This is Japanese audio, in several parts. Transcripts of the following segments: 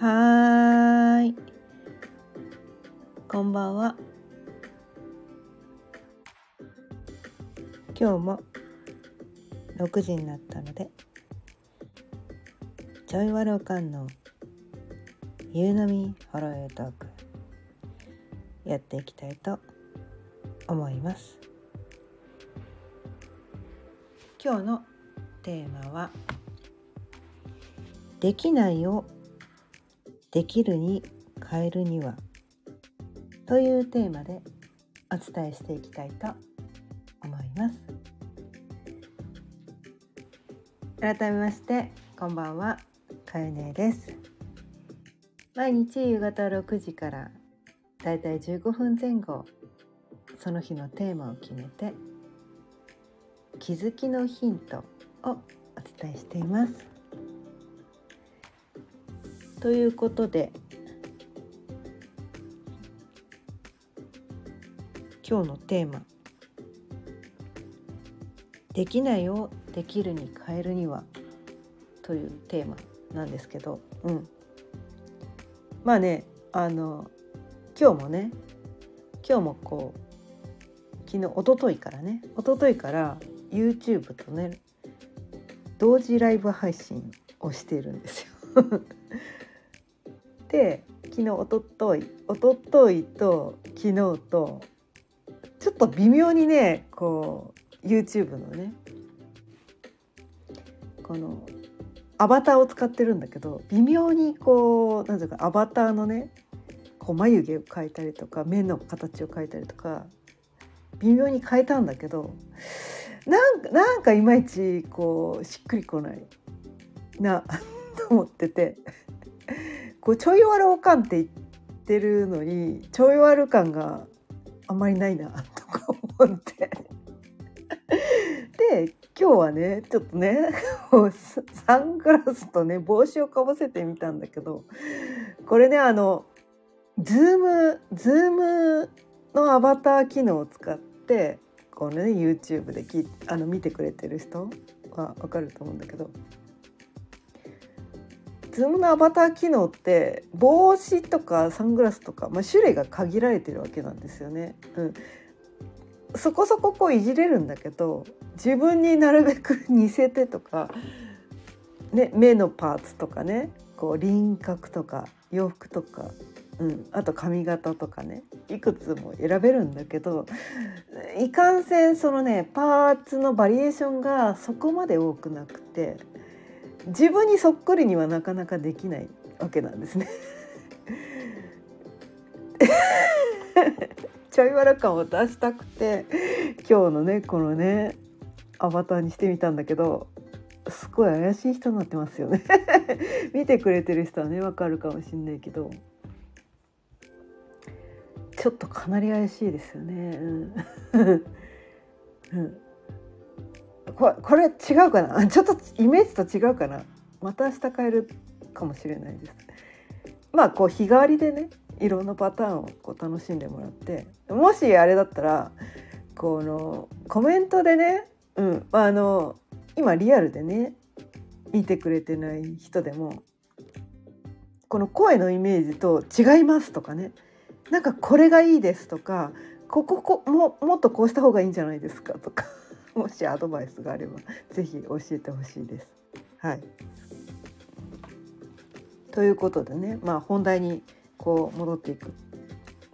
はい。こんばんは。今日も6時になったので、ちょいわろかんの夕飲みホロエトークやっていきたいと思います。今日のテーマはできないをできるに変えるにはというテーマでお伝えしていきたいと思います。改めましてこんばんは。かゆねです。毎日夕方6時からだいたい15分前後その日のテーマを決めて気づきのヒントをお伝えしています。ということで今日のテーマ「できないをできるに変えるには」というテーマなんですけど、うん、まあねあの今日もね今日もこう昨日一昨日からね一昨日から YouTube とね同時ライブ配信をしているんですよ。で昨日おとといおとといと昨日とちょっと微妙にねこう YouTube のねこのアバターを使ってるんだけど微妙にこう何ていうかアバターのねこう眉毛を描いたりとか目の形を描いたりとか微妙に変えたんだけどなんかなんかいまいちこうしっくりこないなと思ってて。こうちょいわるおかんって言ってるのにちょいわる感があんまりないなとか思って。で今日はねちょっとねサングラスとね帽子をかぶせてみたんだけどこれねあの Zoom Zoom のアバター機能を使ってこのね YouTube できあの見てくれてる人は分かると思うんだけど Zoom のアバター機能って帽子とかサングラスとか、まあ、種類が限られてるわけなんですよね。うん、そこそここういじれるんだけど自分になるべく似せてとか、ね、目のパーツとかねこう輪郭とか洋服とか、うん、あと髪型とかねいくつも選べるんだけどいかんせんそのねパーツのバリエーションがそこまで多くなくて。自分にそっくりにはなかなかできないわけなんですね。ちょいわら感を出したくて今日のねこのねアバターにしてみたんだけどすごい怪しい人になってますよね 見てくれてる人はねわかるかもしんないけどちょっとかなり怪しいですよね。うんうん ここれ違うかな？ちょっとイメージと違うかな？また明日変えるかもしれないです。まあこう日替わりでねいろんなパターンをこう楽しんでもらってもしあれだったらこのコメントでね、うんあの今リアルでね見てくれてない人でもこの声のイメージと違いますとかねなんかこれがいいですとかこここももっとこうした方がいいんじゃないですかとか。もしアドバイスがあれば 是非教えてほしいです。はいということでね、まあ、本題にこう戻っていくん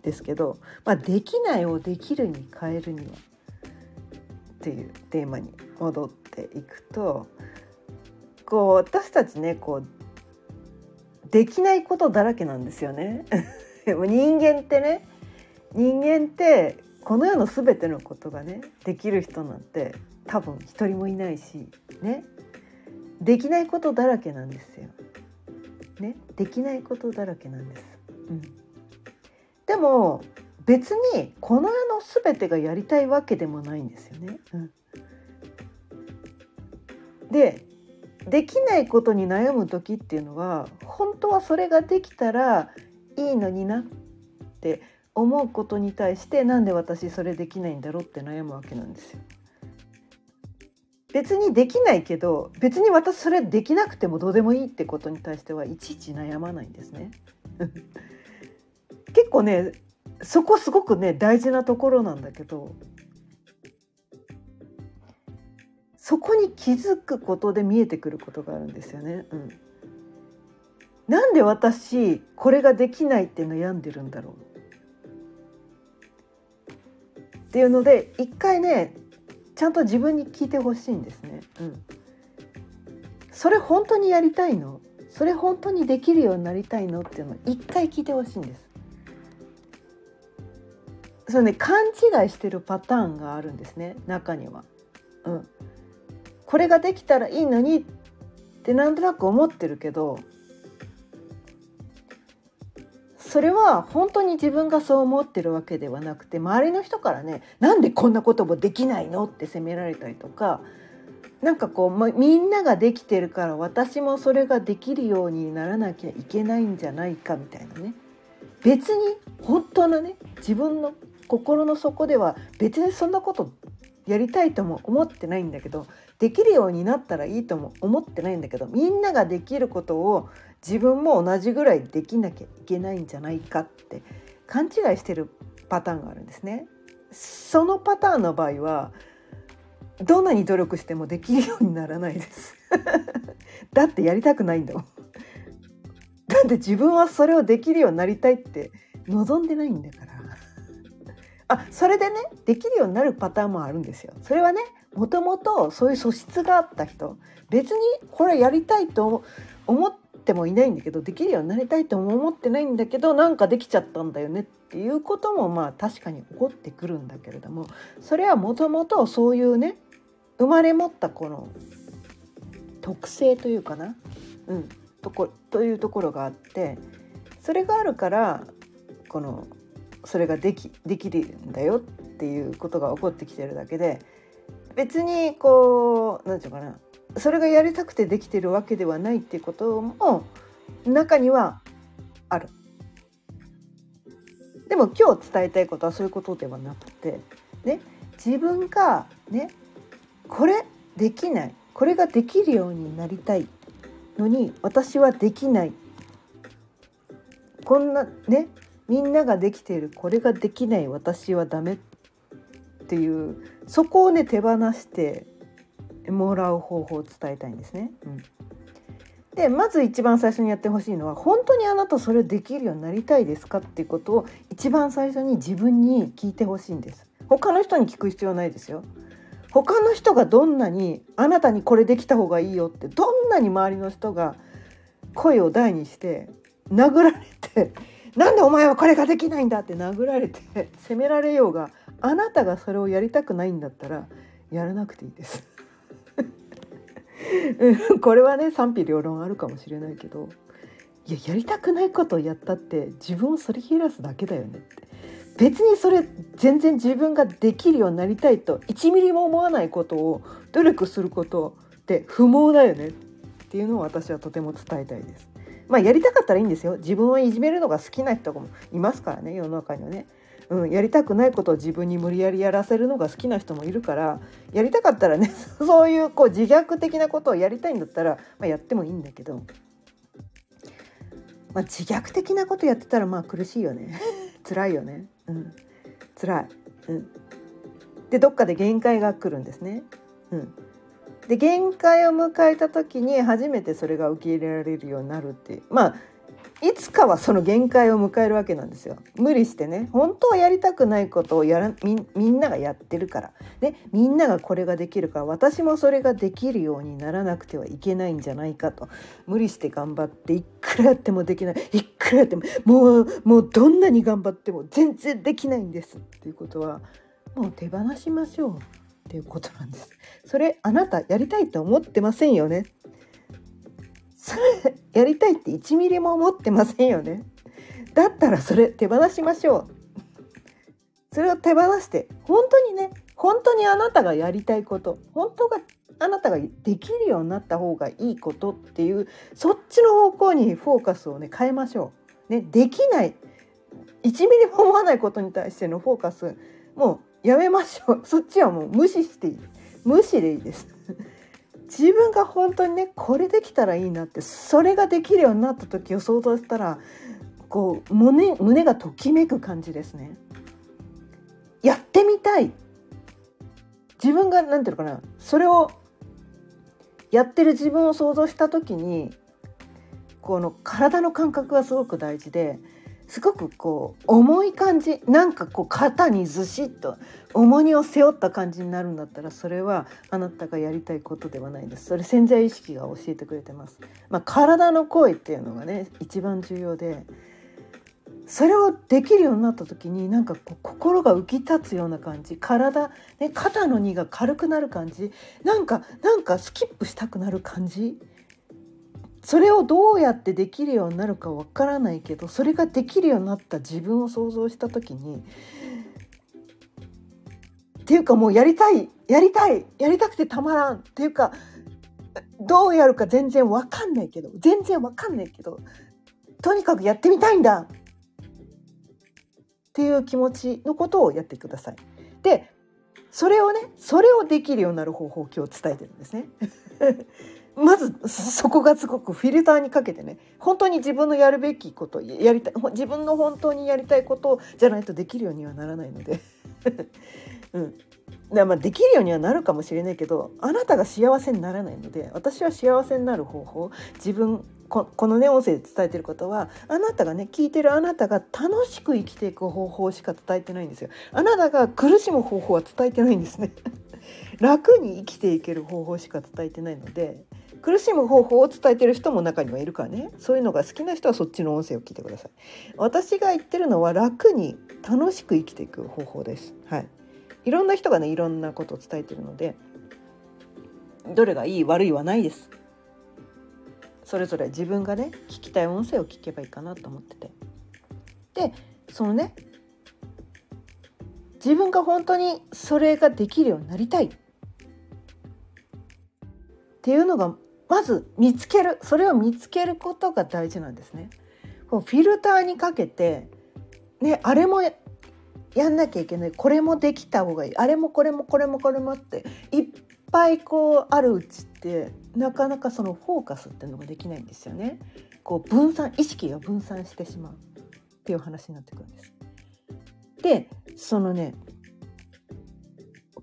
ですけど、まあ、できないをできるに変えるにはっていうテーマに戻っていくとこう私たちねこうできないことだらけなんですよね。人間ってね人間ってこの世の全てのことがねできる人なんて多分一人もいないしねできないことだらけなんですよ。ねできないことだらけなんです。うん、でも別にこの世の全てがやりたいわけでもないんですよね。うん、でできないことに悩む時っていうのは本当はそれができたらいいのになって思うことに対してなんで私それできないんだろうって悩むわけなんですよ。別にできないけど別に私それできなくてもどうでもいいってことに対してはいちいち悩まないんですね。結構ねそこすごくね大事なところなんだけどそこに気づくことで見えてくることがあるんですよね。うん、なんで私これができないって悩んでるんだろうっていうので一回ねちゃんと自分に聞いてほしいんですね。うん、それ本当にやりたいの？それ本当にできるようになりたいの？っていうのを一回聞いてほしいんです。それね勘違いしてるパターンがあるんですね中には。うん、これができたらいいのにってなんとなく思ってるけどそれは本当に自分がそう思ってるわけではなくて周りの人からねなんでこんなこともできないの？って責められたりとかなんかこう、ま、みんなができてるから私もそれができるようにならなきゃいけないんじゃないかみたいなね。別に本当のね自分の心の底では別にそんなことやりたいとも思ってないんだけどできるようになったらいいとも思ってないんだけどみんなができることを自分も同じぐらいできなきゃいけないんじゃないかって勘違いしてるパターンがあるんですね。そのパターンの場合はどんなに努力してもできるようにならないです だってやりたくないんだもんだって自分はそれをできるようになりたいって望んでないんだからあそれでねできるようになるパターンもあるんですよ。それはねもともとそういう素質があった人。別にこれやりたいと思ってもいないんだけどできるようになりたいとも思ってないんだけどなんかできちゃったんだよねっていうこともまあ確かに起こってくるんだけれどもそれはもともとそういうね生まれ持ったこの特性というかな、うん、とこというところがあってそれがあるからこのそれができできるんだよっていうことが起こってきてるだけで別にこう何て言うかなそれがやりたくてできてるわけではないっていうことも中にはある。でも今日伝えたいことはそういうことではなくて、ね、自分がねこれできないこれができるようになりたいのに私はできないこんなねみんなができているこれができない私はダメっていうそこをね手放してもらう方法を伝えたいんですね。うん、でまず一番最初にやってほしいのは本当にあなたそれできるようになりたいですかっていうことを一番最初に自分に聞いてほしいんです。他の人に聞く必要ないですよ。他の人がどんなにあなたにこれできた方がいいよってどんなに周りの人が声を大にして殴られてなんでお前はこれができないんだって殴られて責められようがあなたがそれをやりたくないんだったらやらなくていいですこれはね賛否両論あるかもしれないけどいややりたくないことをやったって自分を反り切らすだけだよねって別にそれ全然自分ができるようになりたいと1ミリも思わないことを努力することって不毛だよねっていうのを私はとても伝えたいです。まあやりたかったらいいんですよ自分をいじめるのが好きな人もいますからね世の中にはね。うん、やりたくないことを自分に無理やりやらせるのが好きな人もいるからやりたかったらね そういうこう自虐的なことをやりたいんだったら、まあ、やってもいいんだけど、まあ、自虐的なことやってたらまあ苦しいよね。辛いよね、うん、辛い。うん、でどっかで限界が来るんですね。うん、で限界を迎えた時に初めてそれが受け入れられるようになるってまあいつかはその限界を迎えるわけなんですよ。無理してね本当はやりたくないことをやらみみんながやってるから。でみんながこれができるから私もそれができるようにならなくてはいけないんじゃないかと。無理して頑張っていくらやってもできない。いくらやってももうもうどんなに頑張っても全然できないんです。っていうことはもう手放しましょう。っていうことなんです。それあなたやりたいと思ってませんよね。そ れやりたいって1ミリも思ってませんよね。だったらそれ手放しましょう。それを手放して本当にね本当にあなたがやりたいこと本当があなたができるようになった方がいいことっていうそっちの方向にフォーカスをね変えましょう。ね、できない1ミリも思わないことに対してのフォーカスもうやめましょうそっちはもう無視していい無視でいいです自分が本当にねこれできたらいいなってそれができるようになった時を想像したらこう胸胸がときめく感じですね。やってみたい自分が何て言うのかなそれをやってる自分を想像した時にこの体の感覚がすごく大事ですごくこう重い感じなんかこう肩にずしっと重荷を背負った感じになるんだったらそれはあなたがやりたいことではないです。それ潜在意識が教えてくれてます、まあ、体の声っていうのがね一番重要でそれをできるようになった時になんかこう心が浮き立つような感じ体、ね、肩の荷が軽くなる感じなんかなんかスキップしたくなる感じそれをどうやってできるようになるかわからないけどそれができるようになった自分を想像した時にっていうかもうやりたいやりたいやりたくてたまらんっていうかどうやるか全然わかんないけど全然わかんないけどとにかくやってみたいんだっていう気持ちのことをやってください。でそれをねそれをできるようになる方法を今日伝えてるんですね。まずそこがすごくフィルターにかけてね本当に自分のやるべきことやりたい自分の本当にやりたいことじゃないとできるようにはならないので。うん、でまあできるようにはなるかもしれないけどあなたが幸せにならないので私は幸せになる方法自分このね音声で伝えてることはあなたがね聞いてるあなたが楽しく生きていく方法しか伝えてないんですよ。あなたが苦しむ方法は伝えてないんですね。楽に生きていける方法しか伝えてないので苦しむ方法を伝えてる人も中にはいるからね。そういうのが好きな人はそっちの音声を聞いてください。私が言ってるのは楽に楽しく生きていく方法です。はい。いろんな人がねいろんなことを伝えてるのでどれがいい悪いはないです。それぞれ自分がね聞きたい音声を聞けばいいかなと思ってて。でそのね自分が本当にそれができるようになりたいっていうのがまず見つけるそれを見つけることが大事なんですね。フィルターにかけて、ね、あれもやんなきゃいけないこれもできた方がいいあれもこれもこれもこれもっていっぱいこうあるうちってなかなかそのフォーカスっていうのができないんですよね。こう分散意識が分散してしまうっていう話になってくるんです。でそのね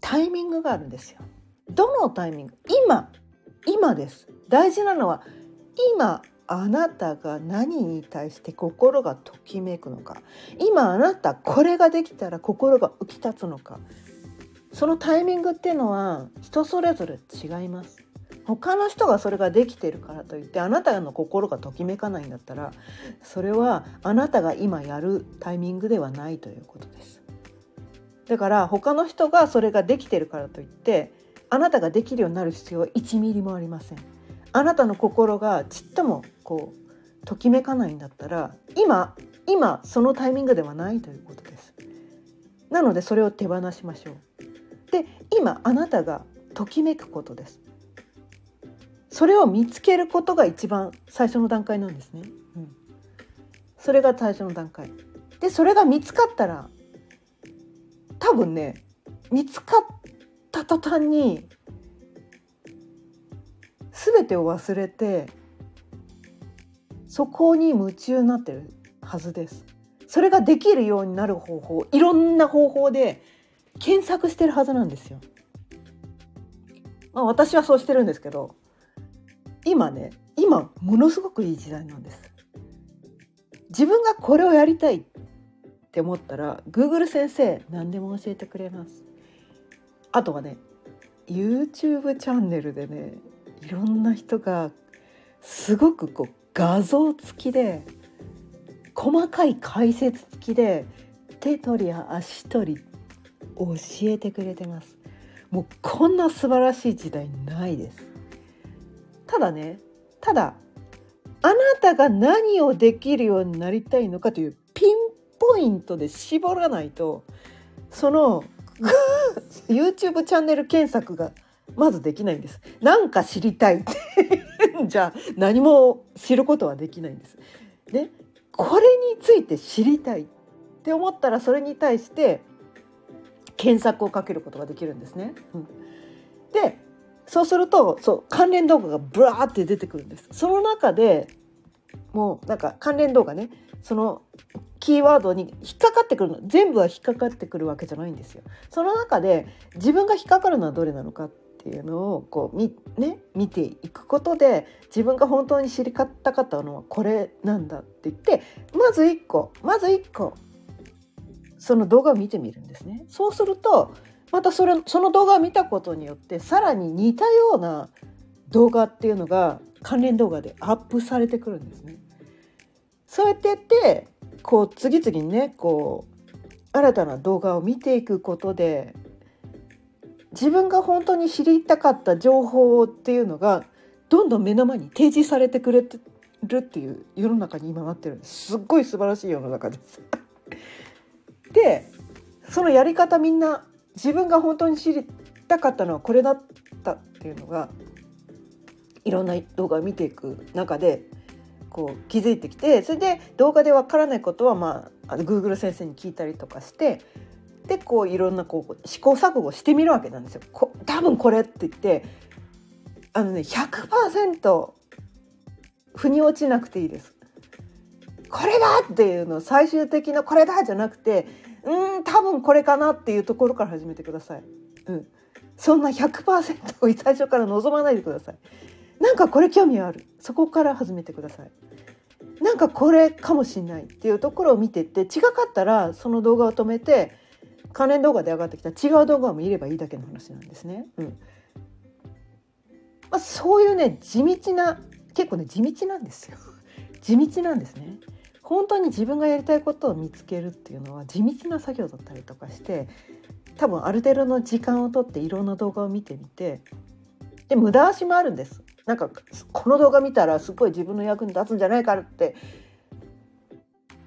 タイミングがあるんですよ。どのタイミング？今今です。大事なのは今あなたが何に対して心がときめくのか。今あなたこれができたら心が浮き立つのか。そのタイミングっていうのは人それぞれ違います。他の人がそれができてるからといってあなたの心がときめかないんだったらそれはあなたが今やるタイミングではないということです。だから他の人がそれができてるからといってあなたができるようになる必要は1ミリもありません。あなたの心がちっともこうときめかないんだったら今今そのタイミングではないということです。なのでそれを手放しましょう。で今あなたがときめくことです。それを見つけることが一番最初の段階なんですね、うん、それが最初の段階。でそれが見つかったら多分ね見つかった途端に全てを忘れてそこに夢中になってるはずです。それができるようになる方法いろんな方法で検索してるはずなんですよ。まあ、私はそうしてるんですけど今ね今ものすごくいい時代なんです。自分がこれをやりたいって思ったら Google 先生何でも教えてくれます。あとはね YouTube チャンネルでねいろんな人がすごくこう画像付きで細かい解説付きで手取りや足取り教えてくれてます。もうこんな素晴らしい時代ないです。ただねただあなたが何をできるようになりたいのかというピンポイントで絞らないとその YouTube チャンネル検索がまずできないんです。なんか知りたいじゃあ何も知ることはできないんです。ね、これについて知りたいって思ったらそれに対して検索をかけることができるんですね。うん、でそうするとそう関連動画がブワーって出てくるんですその中でもうなんか関連動画ねそのキーワードに引っかかってくるの全部は引っかかってくるわけじゃないんですよ。その中で自分が引っかかるのはどれなのかっていうのをこうみ、ね、見ていくことで自分が本当に知りたかったのはこれなんだって言ってまず1個まず1個その動画を見てみるんですね。そうするとまたそれその動画を見たことによってさらに似たような動画っていうのが関連動画でアップされてくるんですね。そうやってやってこう次々にねこう新たな動画を見ていくことで自分が本当に知りたかった情報っていうのがどんどん目の前に提示されてくれてるっていう世の中に今なってるんですすっごい素晴らしい世の中です。でそのやり方みんな自分が本当に知りたかったのはこれだったっていうのがいろんな動画を見ていく中でこう気づいてきてそれで動画でわからないことはまあ Google 先生に聞いたりとかしてでこういろんなこう試行錯誤してみるわけなんですよ。こ多分これって言ってあのね100%腑に落ちなくていいです。これだっていうの最終的なこれだじゃなくてうん多分これかなっていうところから始めてください。うん、そんな100%を最初から望まないでください。なんかこれ興味あるそこから始めてくださいなんかこれかもしんないっていうところを見てって違かったらその動画を止めて関連動画で上がってきた違う動画を見ればいいだけの話なんですね。うんまあ、そういうね地道な結構ね地道なんですよ。地道なんですね。本当に自分がやりたいことを見つけるっていうのは地道な作業だったりとかして多分ある程度の時間をとっていろんな動画を見てみてで無駄足もあるんですなんかこの動画見たらすごい自分の役に立つんじゃないかって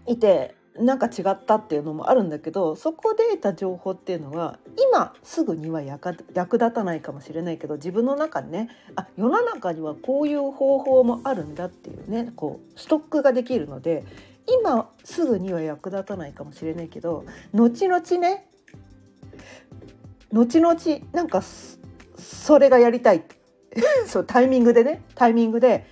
いてなんか違ったっていうのもあるんだけどそこで得た情報っていうのは今すぐには役立たないかもしれないけど自分の中にねあ世の中にはこういう方法もあるんだっていうねこうストックができるので今すぐには役立たないかもしれないけど後々ね後々なんかそれがやりたい。って そうタイミングでねタイミングで。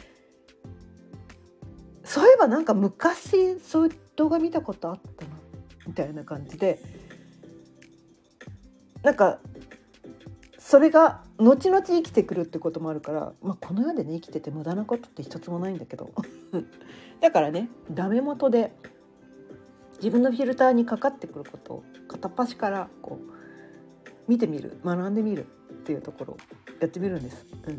そういえばなんか昔そういう動画見たことあったなみたいな感じで。なんかそれが後々生きてくるってこともあるから、まあ、この世でね生きてて無駄なことって一つもないんだけど。だからねダメ元で自分のフィルターにかかってくることを片っ端からこう見てみる学んでみる。っていうところやってみるんです。うん、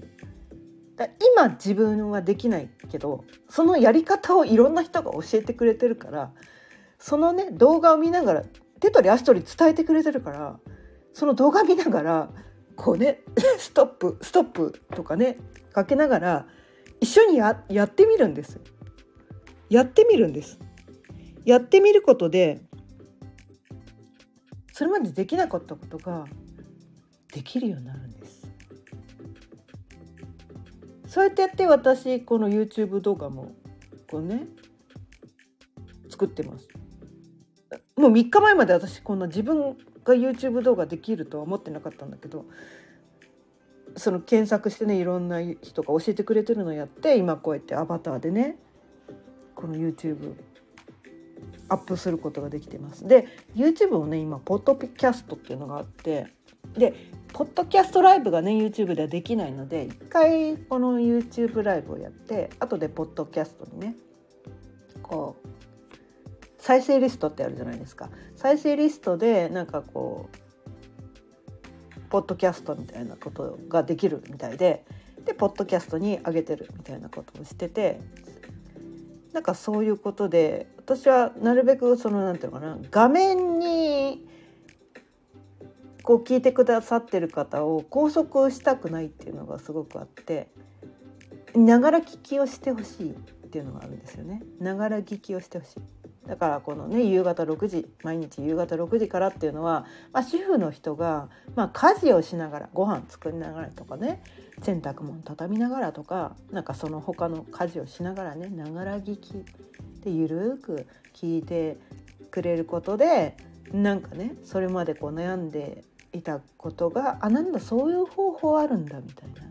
だ今自分はできないけどそのやり方をいろんな人が教えてくれてるからそのね動画を見ながら手取り足取り伝えてくれてるからその動画見ながらこうね ストップストップとかねかけながら一緒にややってみるんですやってみるんです。やってみることでそれまでできなかったことができるようになるんです。そうやってやって私この YouTube 動画もこうね作ってます。もう3日前まで私こんな自分が YouTube 動画できるとは思ってなかったんだけどその検索してねいろんな人が教えてくれてるのをやって今こうやってアバターでねこの YouTube アップすることができてます。で YouTube もね今ポッドキャストっていうのがあってでポッドキャストライブがね YouTube ではできないので一回この YouTube ライブをやって後でポッドキャストにねこう再生リストってあるじゃないですか。再生リストでなんかこうポッドキャストみたいなことができるみたいででポッドキャストに上げてるみたいなことをしててなんかそういうことで私はなるべくそのなんていうのかな画面にこう聞いてくださってる方を拘束したくないっていうのがすごくあってながら聞きをしてほしいっていうのがあるんですよね。ながら聞きをしてほしい。だからこのね夕方6時毎日夕方6時からっていうのは、まあ、主婦の人が、まあ、家事をしながらご飯作りながらとかね洗濯物畳みながらとかなんかその他の家事をしながらねながら聞きでゆるく聞いてくれることでなんかねそれまでこう悩んでいたことがあなんだそういう方法あるんだみたいな。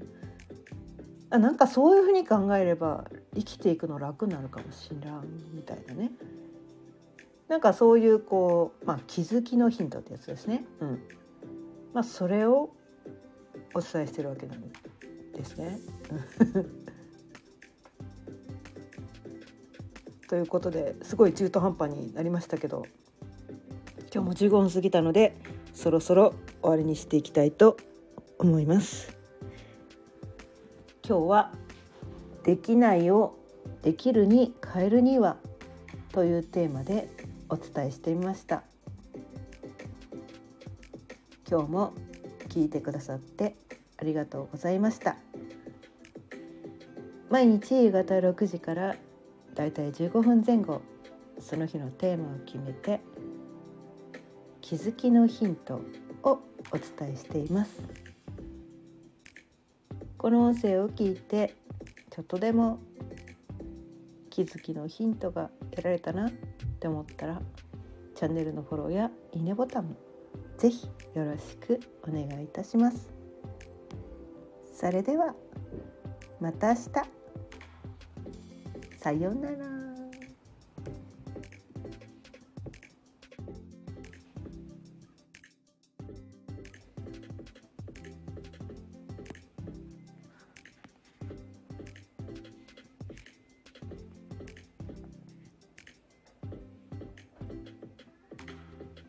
あなんかそういうふうに考えれば生きていくの楽になるかもしれんみたいなね。なんかそういうこう、まあ、気づきのヒントってやつですね。うん。まあ、それをお伝えしてるわけなんですね。ということですごい中途半端になりましたけど。今日も15分過ぎたのでそろそろ終わりにしていきたいと思います。今日は「できないをできるに変えるには」というテーマでお伝えしてみました今日も聞いてくださってありがとうございました毎日夕方6時からだいたい15分前後その日のテーマを決めて気づきのヒントをお伝えしています。この音声を聞いてちょっとでも気づきのヒントが得られたなって思ったらチャンネルのフォローやいいねボタンもぜひよろしくお願いいたします。それではまた明日。さようなら。